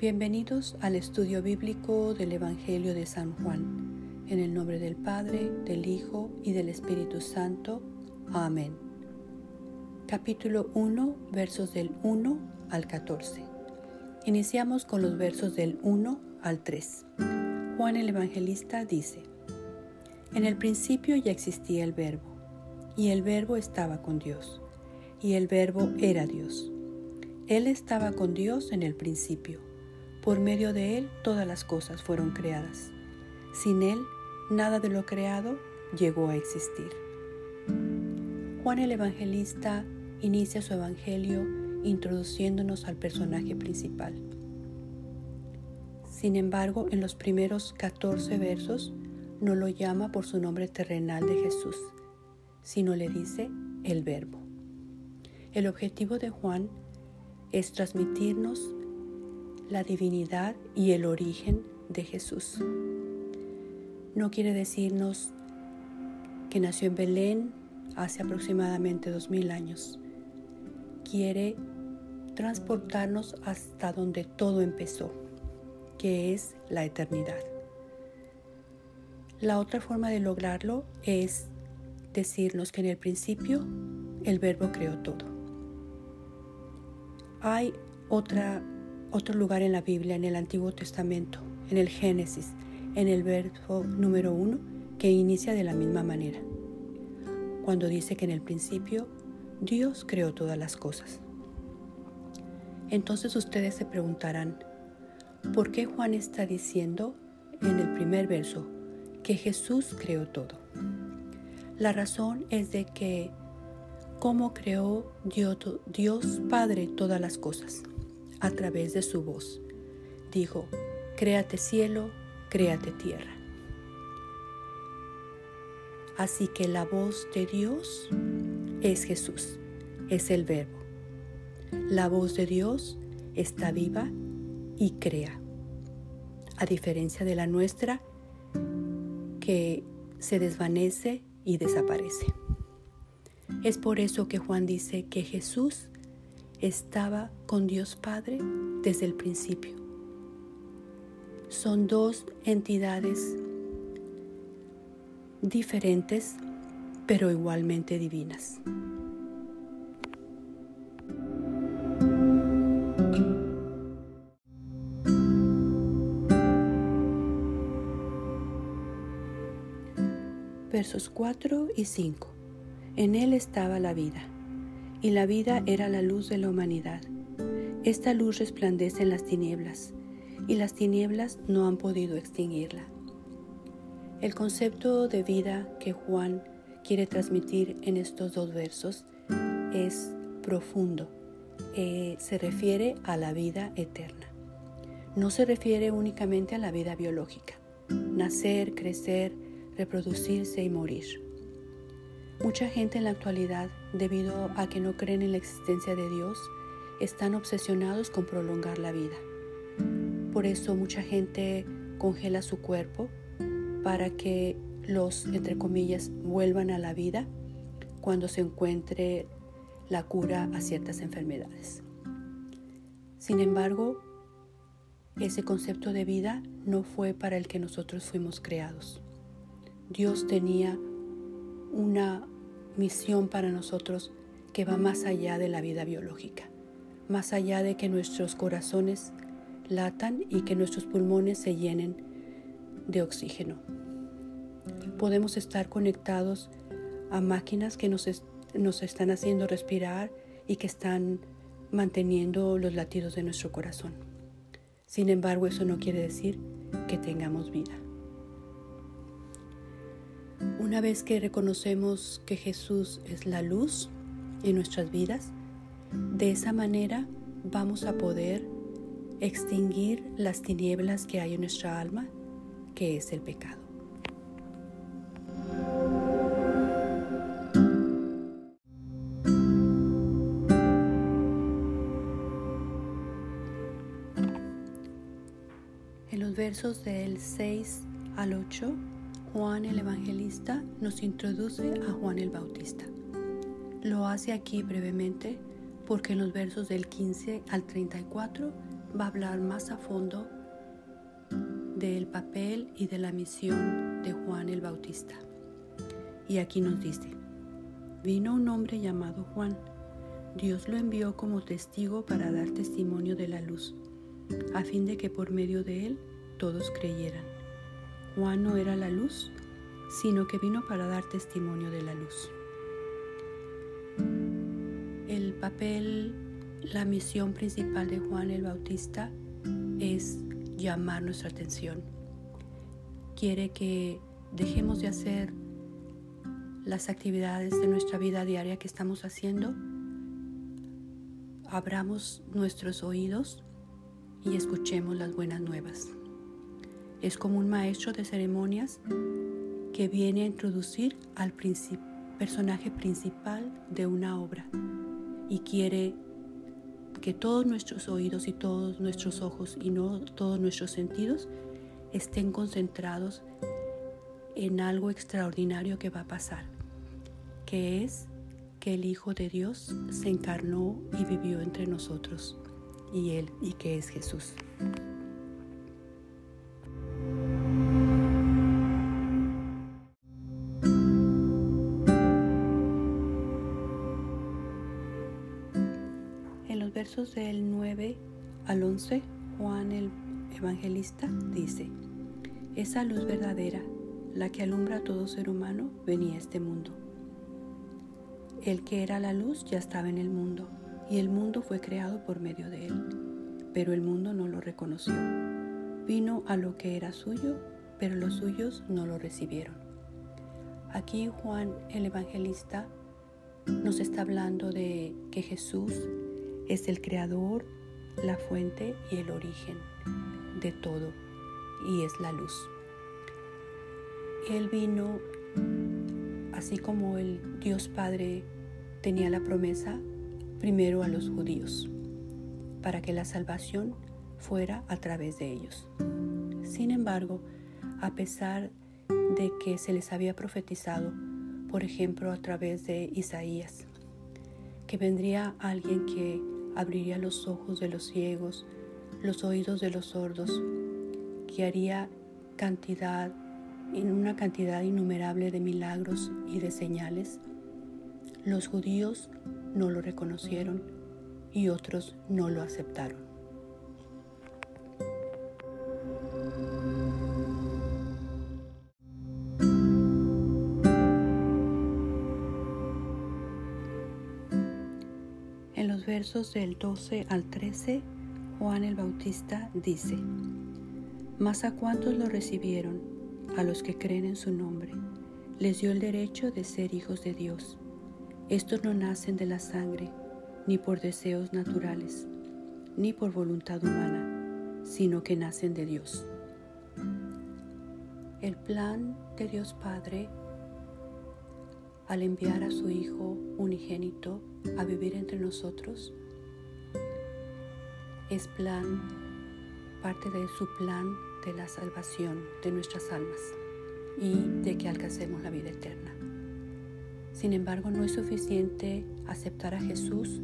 Bienvenidos al estudio bíblico del Evangelio de San Juan. En el nombre del Padre, del Hijo y del Espíritu Santo. Amén. Capítulo 1, versos del 1 al 14. Iniciamos con los versos del 1 al 3. Juan el Evangelista dice, En el principio ya existía el verbo, y el verbo estaba con Dios, y el verbo era Dios. Él estaba con Dios en el principio por medio de Él todas las cosas fueron creadas. Sin Él, nada de lo creado llegó a existir. Juan el Evangelista inicia su Evangelio introduciéndonos al personaje principal. Sin embargo, en los primeros 14 versos no lo llama por su nombre terrenal de Jesús, sino le dice el verbo. El objetivo de Juan es transmitirnos la divinidad y el origen de Jesús. No quiere decirnos que nació en Belén hace aproximadamente dos mil años. Quiere transportarnos hasta donde todo empezó, que es la eternidad. La otra forma de lograrlo es decirnos que en el principio el verbo creó todo. Hay otra otro lugar en la Biblia, en el Antiguo Testamento, en el Génesis, en el verso número uno, que inicia de la misma manera, cuando dice que en el principio Dios creó todas las cosas. Entonces ustedes se preguntarán, ¿por qué Juan está diciendo en el primer verso que Jesús creó todo? La razón es de que cómo creó Dios, Dios Padre todas las cosas a través de su voz. Dijo, créate cielo, créate tierra. Así que la voz de Dios es Jesús, es el verbo. La voz de Dios está viva y crea, a diferencia de la nuestra que se desvanece y desaparece. Es por eso que Juan dice que Jesús estaba con Dios Padre desde el principio. Son dos entidades diferentes, pero igualmente divinas. Versos 4 y 5. En él estaba la vida y la vida era la luz de la humanidad. Esta luz resplandece en las tinieblas, y las tinieblas no han podido extinguirla. El concepto de vida que Juan quiere transmitir en estos dos versos es profundo. Eh, se refiere a la vida eterna. No se refiere únicamente a la vida biológica, nacer, crecer, reproducirse y morir. Mucha gente en la actualidad, debido a que no creen en la existencia de Dios, están obsesionados con prolongar la vida. Por eso mucha gente congela su cuerpo para que los, entre comillas, vuelvan a la vida cuando se encuentre la cura a ciertas enfermedades. Sin embargo, ese concepto de vida no fue para el que nosotros fuimos creados. Dios tenía una misión para nosotros que va más allá de la vida biológica, más allá de que nuestros corazones latan y que nuestros pulmones se llenen de oxígeno. Podemos estar conectados a máquinas que nos, nos están haciendo respirar y que están manteniendo los latidos de nuestro corazón. Sin embargo, eso no quiere decir que tengamos vida. Una vez que reconocemos que Jesús es la luz en nuestras vidas, de esa manera vamos a poder extinguir las tinieblas que hay en nuestra alma, que es el pecado. En los versos del 6 al 8 Juan el Evangelista nos introduce a Juan el Bautista. Lo hace aquí brevemente porque en los versos del 15 al 34 va a hablar más a fondo del papel y de la misión de Juan el Bautista. Y aquí nos dice, vino un hombre llamado Juan. Dios lo envió como testigo para dar testimonio de la luz, a fin de que por medio de él todos creyeran. Juan no era la luz, sino que vino para dar testimonio de la luz. El papel, la misión principal de Juan el Bautista es llamar nuestra atención. Quiere que dejemos de hacer las actividades de nuestra vida diaria que estamos haciendo, abramos nuestros oídos y escuchemos las buenas nuevas. Es como un maestro de ceremonias que viene a introducir al personaje principal de una obra y quiere que todos nuestros oídos y todos nuestros ojos y no todos nuestros sentidos estén concentrados en algo extraordinario que va a pasar, que es que el Hijo de Dios se encarnó y vivió entre nosotros, y Él, y que es Jesús. Versos del 9 al 11, Juan el Evangelista dice, Esa luz verdadera, la que alumbra a todo ser humano, venía a este mundo. El que era la luz ya estaba en el mundo, y el mundo fue creado por medio de él, pero el mundo no lo reconoció. Vino a lo que era suyo, pero los suyos no lo recibieron. Aquí Juan el Evangelista nos está hablando de que Jesús es el creador, la fuente y el origen de todo y es la luz. Él vino así como el Dios Padre tenía la promesa primero a los judíos para que la salvación fuera a través de ellos. Sin embargo, a pesar de que se les había profetizado, por ejemplo, a través de Isaías, que vendría alguien que abriría los ojos de los ciegos, los oídos de los sordos, que haría cantidad, en una cantidad innumerable de milagros y de señales. Los judíos no lo reconocieron y otros no lo aceptaron. Versos del 12 al 13, Juan el Bautista dice, Mas a cuantos lo recibieron, a los que creen en su nombre, les dio el derecho de ser hijos de Dios. Estos no nacen de la sangre, ni por deseos naturales, ni por voluntad humana, sino que nacen de Dios. El plan de Dios Padre al enviar a su Hijo unigénito a vivir entre nosotros, es plan, parte de su plan de la salvación de nuestras almas y de que alcancemos la vida eterna. Sin embargo, no es suficiente aceptar a Jesús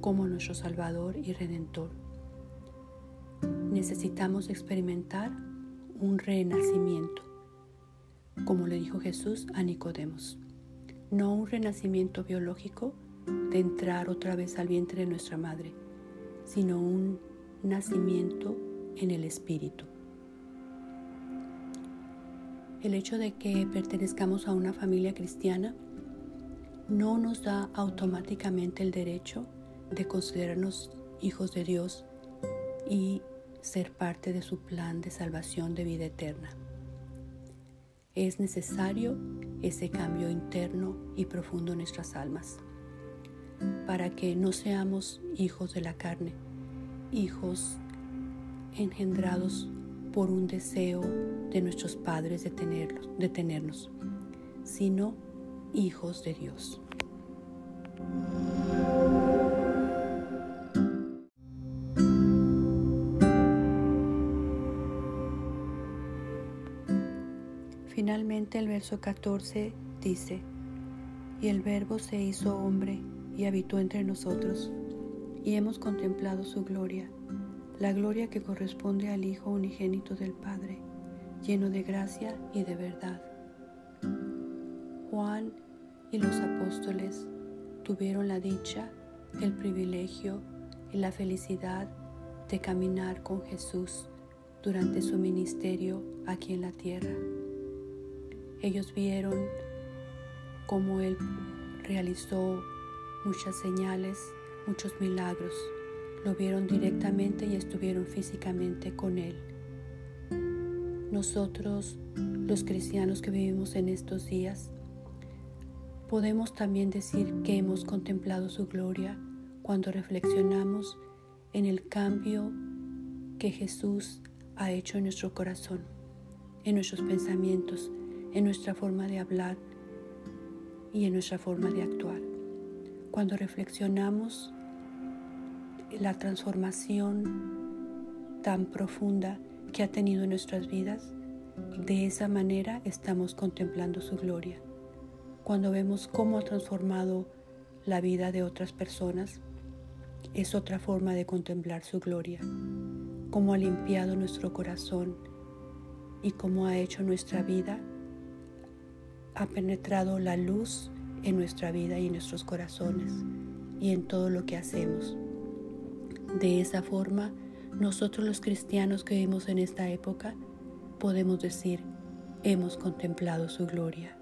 como nuestro Salvador y Redentor. Necesitamos experimentar un renacimiento, como le dijo Jesús a Nicodemos no un renacimiento biológico de entrar otra vez al vientre de nuestra madre, sino un nacimiento en el espíritu. El hecho de que pertenezcamos a una familia cristiana no nos da automáticamente el derecho de considerarnos hijos de Dios y ser parte de su plan de salvación de vida eterna. Es necesario ese cambio interno y profundo en nuestras almas, para que no seamos hijos de la carne, hijos engendrados por un deseo de nuestros padres de, tenerlos, de tenernos, sino hijos de Dios. Finalmente el verso 14 dice, y el verbo se hizo hombre y habitó entre nosotros, y hemos contemplado su gloria, la gloria que corresponde al Hijo unigénito del Padre, lleno de gracia y de verdad. Juan y los apóstoles tuvieron la dicha, el privilegio y la felicidad de caminar con Jesús durante su ministerio aquí en la tierra. Ellos vieron cómo Él realizó muchas señales, muchos milagros. Lo vieron directamente y estuvieron físicamente con Él. Nosotros, los cristianos que vivimos en estos días, podemos también decir que hemos contemplado su gloria cuando reflexionamos en el cambio que Jesús ha hecho en nuestro corazón, en nuestros pensamientos, en nuestra forma de hablar y en nuestra forma de actuar. Cuando reflexionamos la transformación tan profunda que ha tenido en nuestras vidas, de esa manera estamos contemplando su gloria. Cuando vemos cómo ha transformado la vida de otras personas, es otra forma de contemplar su gloria cómo ha limpiado nuestro corazón y cómo ha hecho nuestra vida, ha penetrado la luz en nuestra vida y en nuestros corazones y en todo lo que hacemos. De esa forma, nosotros los cristianos que vivimos en esta época podemos decir, hemos contemplado su gloria.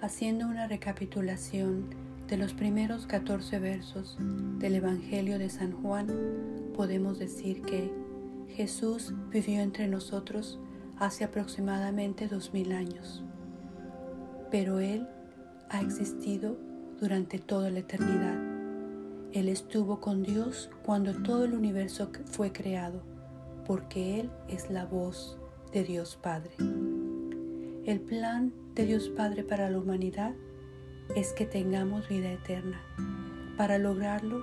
Haciendo una recapitulación de los primeros 14 versos del Evangelio de San Juan, podemos decir que Jesús vivió entre nosotros hace aproximadamente dos mil años, pero Él ha existido durante toda la eternidad. Él estuvo con Dios cuando todo el universo fue creado, porque Él es la voz de Dios Padre. El plan de Dios Padre para la humanidad es que tengamos vida eterna. Para lograrlo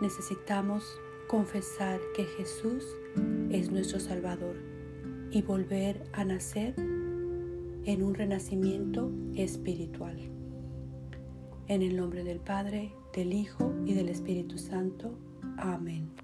necesitamos confesar que Jesús es nuestro Salvador y volver a nacer en un renacimiento espiritual. En el nombre del Padre, del Hijo y del Espíritu Santo. Amén.